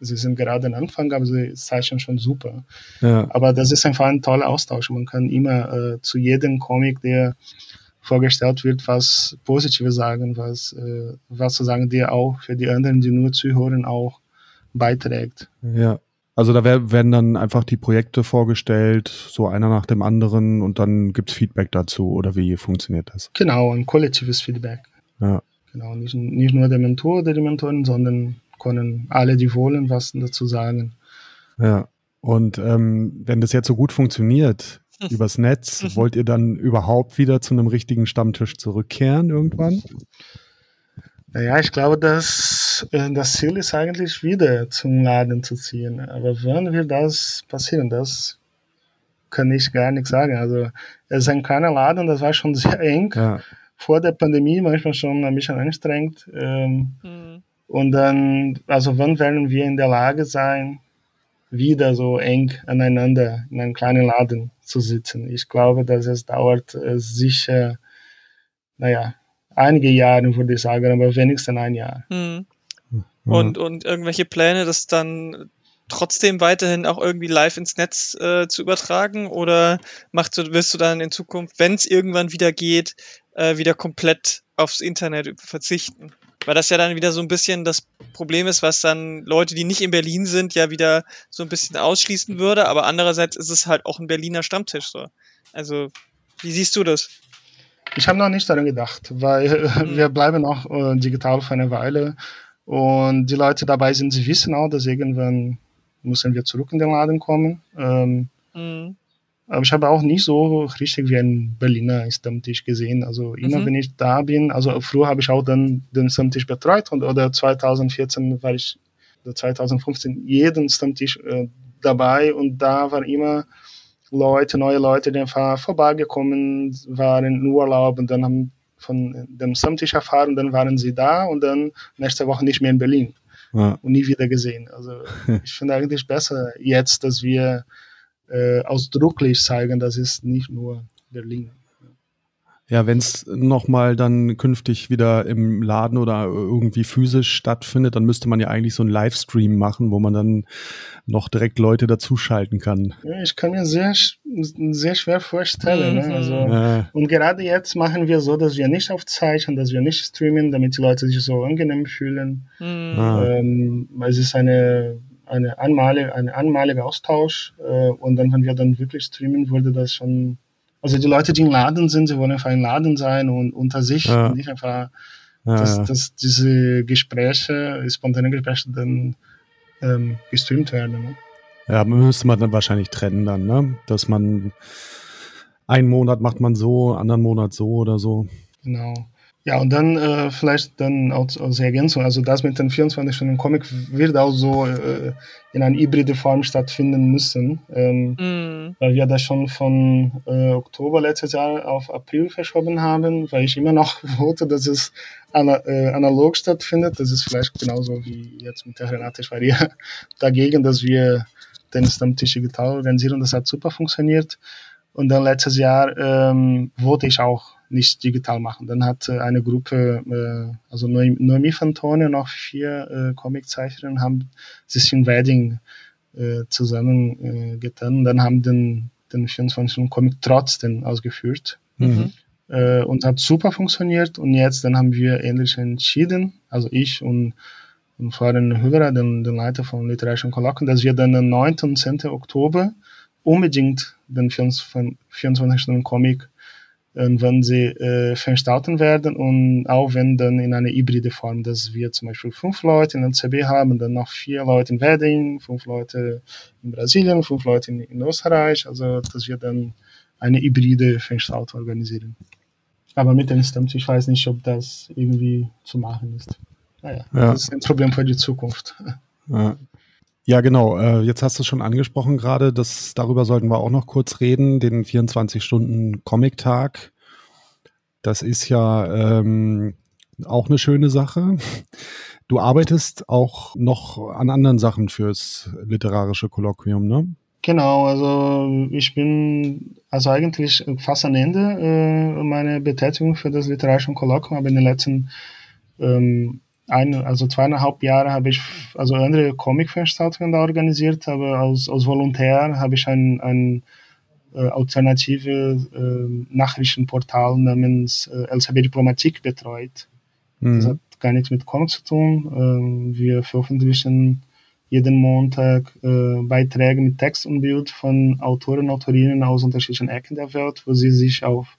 sie sind gerade am Anfang, aber sie zeichnen schon super. Ja. Aber das ist einfach ein toller Austausch. Man kann immer äh, zu jedem Comic, der vorgestellt wird, was Positives sagen, was, äh, was zu sagen, der auch für die anderen, die nur zuhören, auch beiträgt. Ja. Also da werden dann einfach die Projekte vorgestellt, so einer nach dem anderen und dann gibt es Feedback dazu oder wie funktioniert das? Genau, ein kollektives Feedback. Ja. Genau, nicht, nicht nur der Mentor oder die Mentorin, sondern können alle, die wollen, was dazu sagen. Ja, und ähm, wenn das jetzt so gut funktioniert übers Netz, wollt ihr dann überhaupt wieder zu einem richtigen Stammtisch zurückkehren irgendwann? Naja, ich glaube, dass äh, das Ziel ist eigentlich wieder zum Laden zu ziehen. Aber wann wird das passieren? Das kann ich gar nicht sagen. Also es ist ein kleiner Laden, das war schon sehr eng. Ja. Vor der Pandemie manchmal schon ein bisschen anstrengend. Ähm, mhm. Und dann, also wann werden wir in der Lage sein, wieder so eng aneinander in einem kleinen Laden zu sitzen? Ich glaube, dass es dauert äh, sicher, naja, einige Jahre, würde ich sagen, aber wenigstens ein Jahr. Mhm. Und, und irgendwelche Pläne, das dann trotzdem weiterhin auch irgendwie live ins Netz äh, zu übertragen? Oder machst du, wirst du dann in Zukunft, wenn es irgendwann wieder geht, äh, wieder komplett aufs Internet verzichten? Weil das ja dann wieder so ein bisschen das Problem ist, was dann Leute, die nicht in Berlin sind, ja wieder so ein bisschen ausschließen würde. Aber andererseits ist es halt auch ein Berliner Stammtisch so. Also, wie siehst du das? Ich habe noch nicht daran gedacht, weil mhm. wir bleiben noch äh, digital für eine Weile und die Leute dabei sind, sie wissen auch, dass irgendwann müssen wir zurück in den Laden kommen. Ähm, mhm. Aber ich habe auch nicht so richtig wie ein Berliner Stammtisch gesehen. Also immer mhm. wenn ich da bin, also früher habe ich auch dann den Stammtisch betreut und oder 2014 war ich, oder 2015 jeden Stammtisch äh, dabei und da war immer Leute, neue Leute, die einfach vorbeigekommen waren in Urlaub und dann haben von dem Stammtisch erfahren, dann waren sie da und dann nächste Woche nicht mehr in Berlin ja. und nie wieder gesehen. Also ich finde eigentlich besser jetzt, dass wir äh, ausdrücklich zeigen, dass es nicht nur Berlin. Ja, wenn es nochmal dann künftig wieder im Laden oder irgendwie physisch stattfindet, dann müsste man ja eigentlich so einen Livestream machen, wo man dann noch direkt Leute dazuschalten kann. Ja, ich kann mir sehr, sehr schwer vorstellen. Ne? Mhm. Also, ja. Und gerade jetzt machen wir so, dass wir nicht aufzeichnen, dass wir nicht streamen, damit die Leute sich so angenehm fühlen. Mhm. Ah. Ähm, es ist eine eine einmalige, ein einmaliger Austausch äh, und dann, wenn wir dann wirklich streamen, würde das schon also die Leute, die im Laden sind, sie wollen einfach im Laden sein und unter sich ja. nicht einfach, ja, dass, ja. dass diese Gespräche, spontane Gespräche dann ähm, gestreamt werden. Ne? Ja, müsste man dann wahrscheinlich trennen dann, ne? Dass man einen Monat macht man so, anderen Monat so oder so. Genau. Ja, und dann äh, vielleicht dann auch als Ergänzung, also das mit den 24 Stunden Comic wird auch so äh, in einer hybride Form stattfinden müssen, ähm, mm. weil wir das schon von äh, Oktober letztes Jahr auf April verschoben haben, weil ich immer noch wollte, dass es ana äh, analog stattfindet. Das ist vielleicht genauso wie jetzt mit der Renate. Ich war ja dagegen, dass wir den Stammtisch digital organisieren. Das hat super funktioniert. Und dann letztes Jahr ähm, wollte ich auch nicht digital machen. Dann hat äh, eine Gruppe, äh, also Noemi Fantone und noch vier äh, Comiczeichnerinnen haben sich in Wedding äh, zusammengetan äh, und dann haben den, den 24 Comic trotzdem ausgeführt. Mhm. Äh, und hat super funktioniert und jetzt dann haben wir ähnlich entschieden, also ich und, und Florian Högerer, den, den Leiter von Literarischen Kolloquien, dass wir dann am 9. und 10. Oktober unbedingt den 24 Stunden Comic wenn sie äh, veranstalten werden und auch wenn dann in einer hybride Form, dass wir zum Beispiel fünf Leute in der CB haben, dann noch vier Leute in Wedding, fünf Leute in Brasilien, fünf Leute in, in Österreich, also dass wir dann eine hybride Veranstaltung organisieren. Aber mit dem Stammtisch, ich weiß nicht, ob das irgendwie zu machen ist. Naja, ja. das ist ein Problem für die Zukunft. Ja. Ja, genau. Äh, jetzt hast du es schon angesprochen gerade. Das, darüber sollten wir auch noch kurz reden. Den 24-Stunden-Comic-Tag. Das ist ja ähm, auch eine schöne Sache. Du arbeitest auch noch an anderen Sachen fürs literarische Kolloquium, ne? Genau, also ich bin also eigentlich fast am Ende äh, meiner Betätigung für das literarische Kolloquium, aber in den letzten ähm, ein, also zweieinhalb Jahre habe ich also andere Comic-Veranstaltungen da organisiert, aber als, als Volontär habe ich ein, ein äh, alternative äh, Nachrichtenportal namens äh, LCB Diplomatik betreut. Mhm. Das hat gar nichts mit Comics zu tun. Ähm, wir veröffentlichen jeden Montag äh, Beiträge mit Text und Bild von Autoren und Autorinnen aus unterschiedlichen Ecken der Welt, wo sie sich auf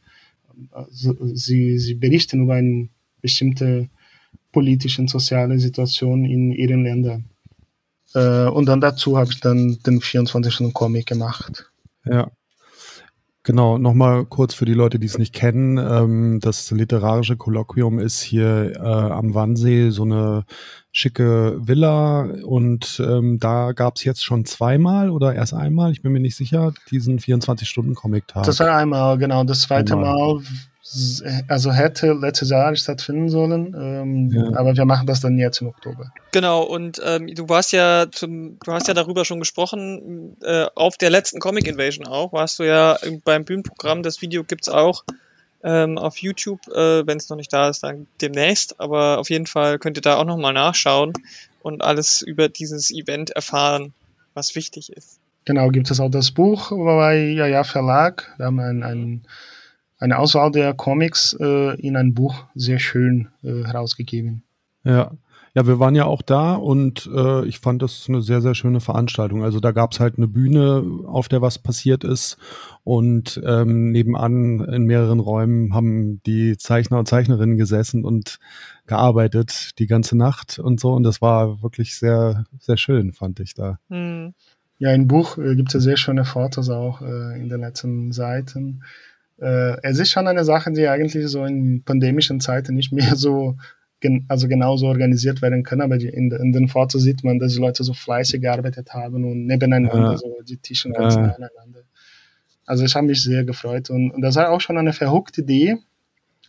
äh, sie, sie berichten über eine bestimmte politische und soziale Situation in ihren Ländern. Äh, und dann dazu habe ich dann den 24-Stunden-Comic gemacht. Ja. Genau, nochmal kurz für die Leute, die es nicht kennen. Ähm, das literarische Kolloquium ist hier äh, am Wannsee so eine schicke Villa und ähm, da gab es jetzt schon zweimal oder erst einmal, ich bin mir nicht sicher, diesen 24-Stunden-Comic-Tag. Das war einmal, genau. Das zweite einmal. Mal also hätte letztes Jahr stattfinden sollen, ähm, ja. aber wir machen das dann jetzt im Oktober. Genau, und ähm, du warst ja zum, du hast ja darüber schon gesprochen, äh, auf der letzten Comic Invasion auch, warst du ja beim Bühnenprogramm, das Video gibt's auch ähm, auf YouTube, äh, wenn es noch nicht da ist, dann demnächst, aber auf jeden Fall könnt ihr da auch nochmal nachschauen und alles über dieses Event erfahren, was wichtig ist. Genau, gibt es auch das Buch bei Ja Ja Verlag, da haben wir ein, ein eine Auswahl der Comics äh, in ein Buch sehr schön äh, herausgegeben. Ja. Ja, wir waren ja auch da und äh, ich fand das eine sehr, sehr schöne Veranstaltung. Also da gab es halt eine Bühne, auf der was passiert ist und ähm, nebenan in mehreren Räumen haben die Zeichner und Zeichnerinnen gesessen und gearbeitet die ganze Nacht und so und das war wirklich sehr, sehr schön, fand ich da. Hm. Ja, im Buch äh, gibt es ja sehr schöne Fotos auch äh, in den letzten Seiten äh, es ist schon eine Sache, die eigentlich so in pandemischen Zeiten nicht mehr so gen also genauso organisiert werden kann, aber die, in, in, den Fotos sieht man, dass die Leute so fleißig gearbeitet haben und nebeneinander, ja. so die Tische ganz ja. nebeneinander. Also ich habe mich sehr gefreut und, und das war auch schon eine verrückte Idee.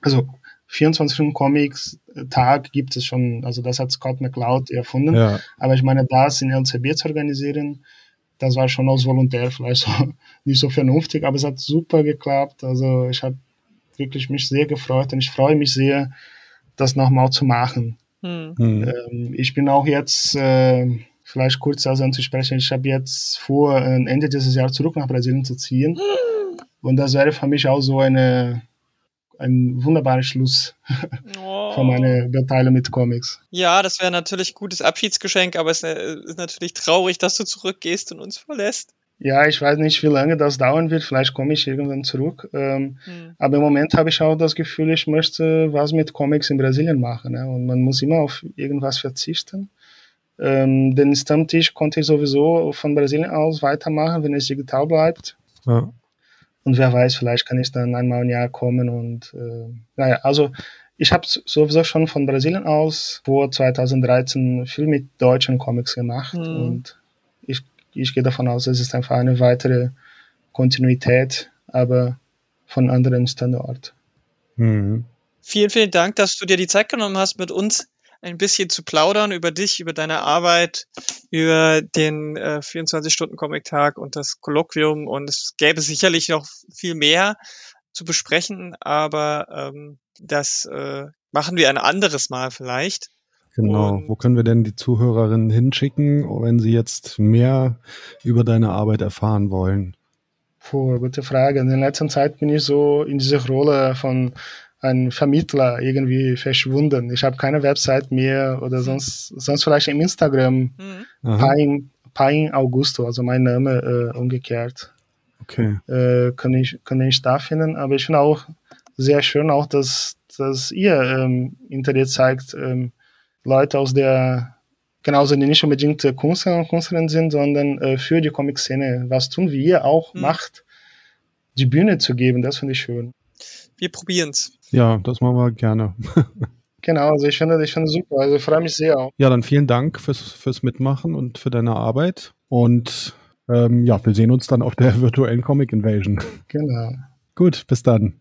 Also 24 Stunden Comics äh, Tag gibt es schon, also das hat Scott McCloud erfunden, ja. aber ich meine, das in LCB zu organisieren, das war schon aus Volontär vielleicht so, nicht so vernünftig, aber es hat super geklappt. Also ich habe wirklich mich sehr gefreut und ich freue mich sehr, das nochmal zu machen. Hm. Ähm, ich bin auch jetzt, äh, vielleicht kurz also anzusprechen, ich habe jetzt vor, Ende dieses Jahres zurück nach Brasilien zu ziehen. Hm. Und das wäre für mich auch so eine ein wunderbarer Schluss von meiner Beteiligung mit Comics. Ja, das wäre natürlich ein gutes Abschiedsgeschenk, aber es äh, ist natürlich traurig, dass du zurückgehst und uns verlässt. Ja, ich weiß nicht, wie lange das dauern wird. Vielleicht komme ich irgendwann zurück. Ähm, hm. Aber im Moment habe ich auch das Gefühl, ich möchte was mit Comics in Brasilien machen. Ne? Und man muss immer auf irgendwas verzichten. Ähm, den Stammtisch konnte ich sowieso von Brasilien aus weitermachen, wenn es digital bleibt. Ja. Und wer weiß, vielleicht kann ich dann einmal im Jahr kommen und äh, naja, also ich habe sowieso schon von Brasilien aus vor 2013 viel mit deutschen Comics gemacht mhm. und ich, ich gehe davon aus, es ist einfach eine weitere Kontinuität, aber von anderen Standort. Mhm. Vielen, vielen Dank, dass du dir die Zeit genommen hast, mit uns ein bisschen zu plaudern über dich, über deine Arbeit, über den äh, 24-Stunden-Comic-Tag und das Kolloquium. Und es gäbe sicherlich noch viel mehr zu besprechen, aber ähm, das äh, machen wir ein anderes Mal vielleicht. Genau. Und Wo können wir denn die Zuhörerinnen hinschicken, wenn sie jetzt mehr über deine Arbeit erfahren wollen? Puh, gute Frage. In der letzten Zeit bin ich so in dieser Rolle von ein Vermittler irgendwie verschwunden. Ich habe keine Website mehr oder sonst, sonst vielleicht im Instagram mhm. Pain, Pain Augusto, also mein Name äh, umgekehrt. Okay. Äh, kann, ich, kann ich da finden, aber ich finde auch sehr schön auch, dass, dass ihr ähm, Internet zeigt, ähm, Leute aus der, genauso die nicht unbedingt Künstler und Künstlerinnen sind, sondern äh, für die Comic-Szene was tun, wie ihr auch mhm. macht, die Bühne zu geben, das finde ich schön. Wir probieren's. Ja, das machen wir gerne. genau, also ich finde, ich finde super. Also ich freue mich sehr auch. Ja, dann vielen Dank fürs, fürs Mitmachen und für deine Arbeit. Und ähm, ja, wir sehen uns dann auf der virtuellen Comic Invasion. Genau. Gut, bis dann.